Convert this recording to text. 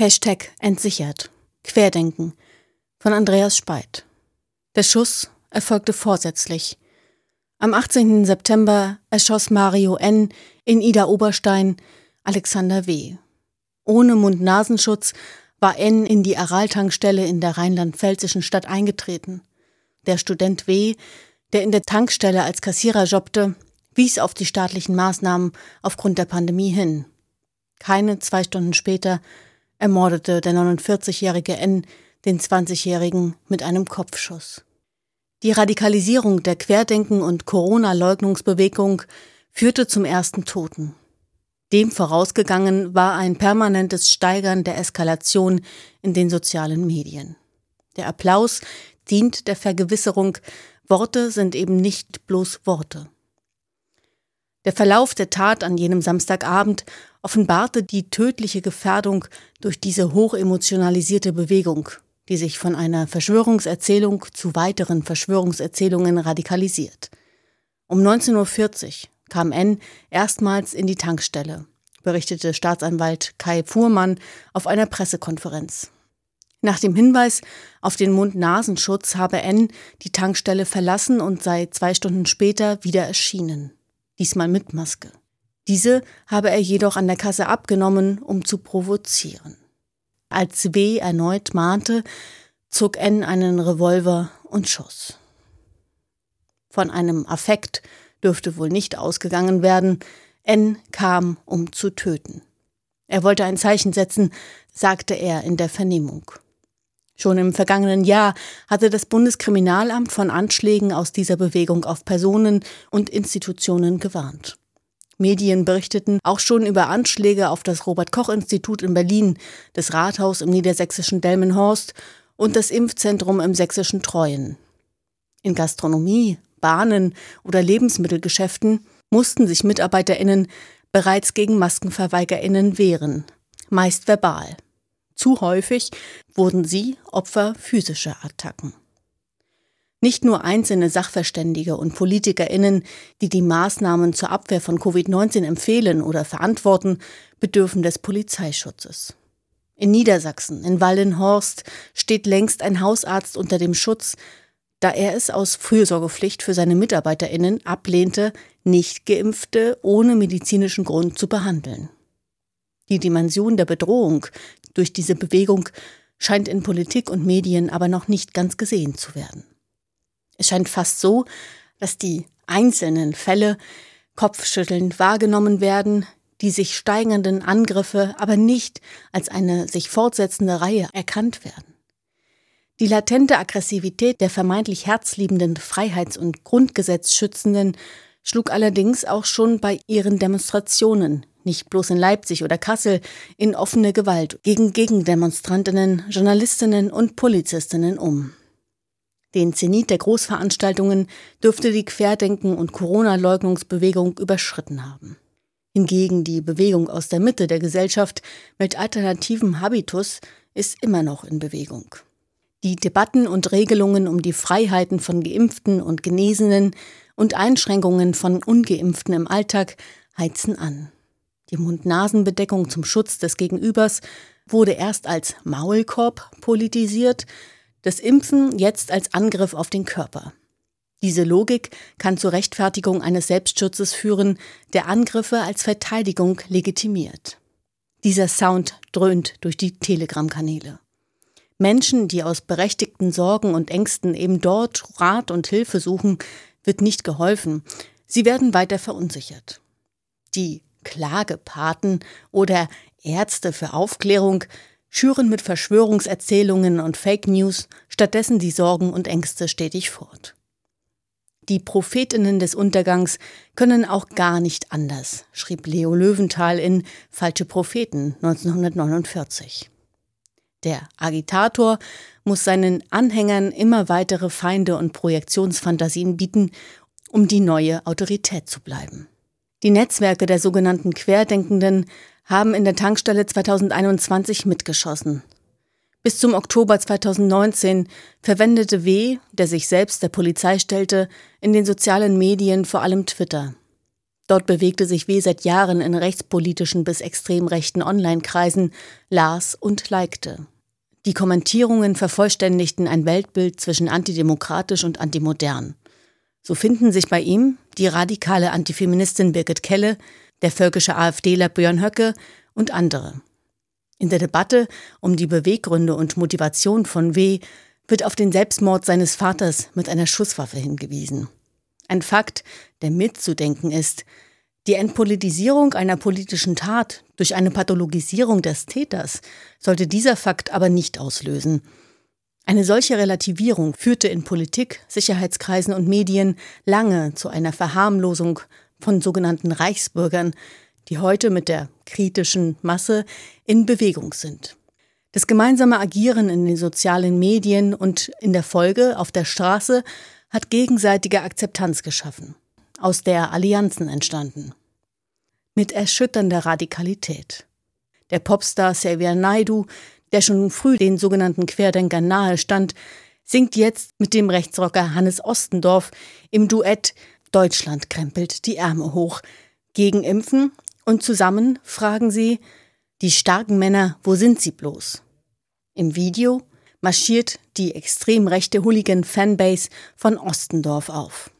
Hashtag entsichert. Querdenken. Von Andreas Speit. Der Schuss erfolgte vorsätzlich. Am 18. September erschoss Mario N. in Ida Oberstein Alexander W. Ohne Mund-Nasenschutz war N. in die Aral-Tankstelle in der rheinland-pfälzischen Stadt eingetreten. Der Student W., der in der Tankstelle als Kassierer jobbte, wies auf die staatlichen Maßnahmen aufgrund der Pandemie hin. Keine zwei Stunden später ermordete der 49-jährige N den 20-jährigen mit einem Kopfschuss. Die Radikalisierung der Querdenken- und Corona-Leugnungsbewegung führte zum ersten Toten. Dem vorausgegangen war ein permanentes Steigern der Eskalation in den sozialen Medien. Der Applaus dient der Vergewisserung, Worte sind eben nicht bloß Worte. Der Verlauf der Tat an jenem Samstagabend offenbarte die tödliche Gefährdung durch diese hochemotionalisierte Bewegung, die sich von einer Verschwörungserzählung zu weiteren Verschwörungserzählungen radikalisiert. Um 19.40 Uhr kam N erstmals in die Tankstelle, berichtete Staatsanwalt Kai Fuhrmann auf einer Pressekonferenz. Nach dem Hinweis auf den Mund-Nasenschutz habe N die Tankstelle verlassen und sei zwei Stunden später wieder erschienen. Diesmal mit Maske. Diese habe er jedoch an der Kasse abgenommen, um zu provozieren. Als W erneut mahnte, zog N einen Revolver und schoss. Von einem Affekt dürfte wohl nicht ausgegangen werden. N kam, um zu töten. Er wollte ein Zeichen setzen, sagte er in der Vernehmung. Schon im vergangenen Jahr hatte das Bundeskriminalamt von Anschlägen aus dieser Bewegung auf Personen und Institutionen gewarnt. Medien berichteten auch schon über Anschläge auf das Robert Koch Institut in Berlin, das Rathaus im niedersächsischen Delmenhorst und das Impfzentrum im sächsischen Treuen. In Gastronomie, Bahnen oder Lebensmittelgeschäften mussten sich Mitarbeiterinnen bereits gegen Maskenverweigerinnen wehren, meist verbal. Zu häufig wurden sie Opfer physischer Attacken. Nicht nur einzelne Sachverständige und Politikerinnen, die die Maßnahmen zur Abwehr von Covid-19 empfehlen oder verantworten, bedürfen des Polizeischutzes. In Niedersachsen, in Wallenhorst, steht längst ein Hausarzt unter dem Schutz, da er es aus Fürsorgepflicht für seine Mitarbeiterinnen ablehnte, nicht geimpfte ohne medizinischen Grund zu behandeln. Die Dimension der Bedrohung durch diese Bewegung scheint in Politik und Medien aber noch nicht ganz gesehen zu werden. Es scheint fast so, dass die einzelnen Fälle kopfschüttelnd wahrgenommen werden, die sich steigernden Angriffe aber nicht als eine sich fortsetzende Reihe erkannt werden. Die latente Aggressivität der vermeintlich herzliebenden, freiheits- und grundgesetzschützenden schlug allerdings auch schon bei ihren Demonstrationen, nicht bloß in Leipzig oder Kassel, in offene Gewalt gegen Gegendemonstrantinnen, Journalistinnen und Polizistinnen um. Den Zenit der Großveranstaltungen dürfte die Querdenken- und Corona-Leugnungsbewegung überschritten haben. Hingegen die Bewegung aus der Mitte der Gesellschaft mit alternativem Habitus ist immer noch in Bewegung. Die Debatten und Regelungen um die Freiheiten von Geimpften und Genesenen und Einschränkungen von Ungeimpften im Alltag heizen an. Die Mund-Nasen-Bedeckung zum Schutz des Gegenübers wurde erst als Maulkorb politisiert, das Impfen jetzt als Angriff auf den Körper. Diese Logik kann zur Rechtfertigung eines Selbstschutzes führen, der Angriffe als Verteidigung legitimiert. Dieser Sound dröhnt durch die Telegram-Kanäle. Menschen, die aus berechtigten Sorgen und Ängsten eben dort Rat und Hilfe suchen, wird nicht geholfen. Sie werden weiter verunsichert. Die Klagepaten oder Ärzte für Aufklärung schüren mit Verschwörungserzählungen und Fake News stattdessen die Sorgen und Ängste stetig fort. Die Prophetinnen des Untergangs können auch gar nicht anders, schrieb Leo Löwenthal in Falsche Propheten 1949. Der Agitator muss seinen Anhängern immer weitere Feinde und Projektionsfantasien bieten, um die neue Autorität zu bleiben. Die Netzwerke der sogenannten Querdenkenden haben in der Tankstelle 2021 mitgeschossen. Bis zum Oktober 2019 verwendete W., der sich selbst der Polizei stellte, in den sozialen Medien vor allem Twitter. Dort bewegte sich W seit Jahren in rechtspolitischen bis extrem rechten Online-Kreisen, las und likte. Die Kommentierungen vervollständigten ein Weltbild zwischen antidemokratisch und antimodern. So finden sich bei ihm die radikale Antifeministin Birgit Kelle, der völkische AfDler Björn Höcke und andere. In der Debatte um die Beweggründe und Motivation von W wird auf den Selbstmord seines Vaters mit einer Schusswaffe hingewiesen. Ein Fakt, der mitzudenken ist. Die Entpolitisierung einer politischen Tat durch eine Pathologisierung des Täters sollte dieser Fakt aber nicht auslösen. Eine solche Relativierung führte in Politik, Sicherheitskreisen und Medien lange zu einer Verharmlosung von sogenannten Reichsbürgern, die heute mit der kritischen Masse in Bewegung sind. Das gemeinsame Agieren in den sozialen Medien und in der Folge auf der Straße hat gegenseitige Akzeptanz geschaffen, aus der Allianzen entstanden. Mit erschütternder Radikalität. Der Popstar Xavier Naidu, der schon früh den sogenannten Querdenkern nahe stand, singt jetzt mit dem Rechtsrocker Hannes Ostendorf im Duett Deutschland krempelt die Ärmel hoch gegen Impfen und zusammen fragen sie, die starken Männer, wo sind sie bloß? Im Video marschiert die extrem rechte Hooligan-Fanbase von Ostendorf auf.